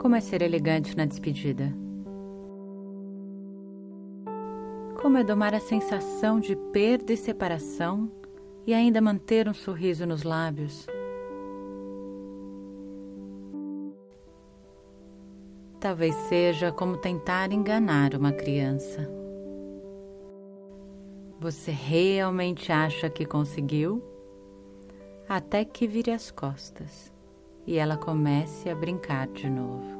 Como é ser elegante na despedida? Como é domar a sensação de perda e separação e ainda manter um sorriso nos lábios? Talvez seja como tentar enganar uma criança. Você realmente acha que conseguiu? Até que vire as costas e ela comece a brincar de novo.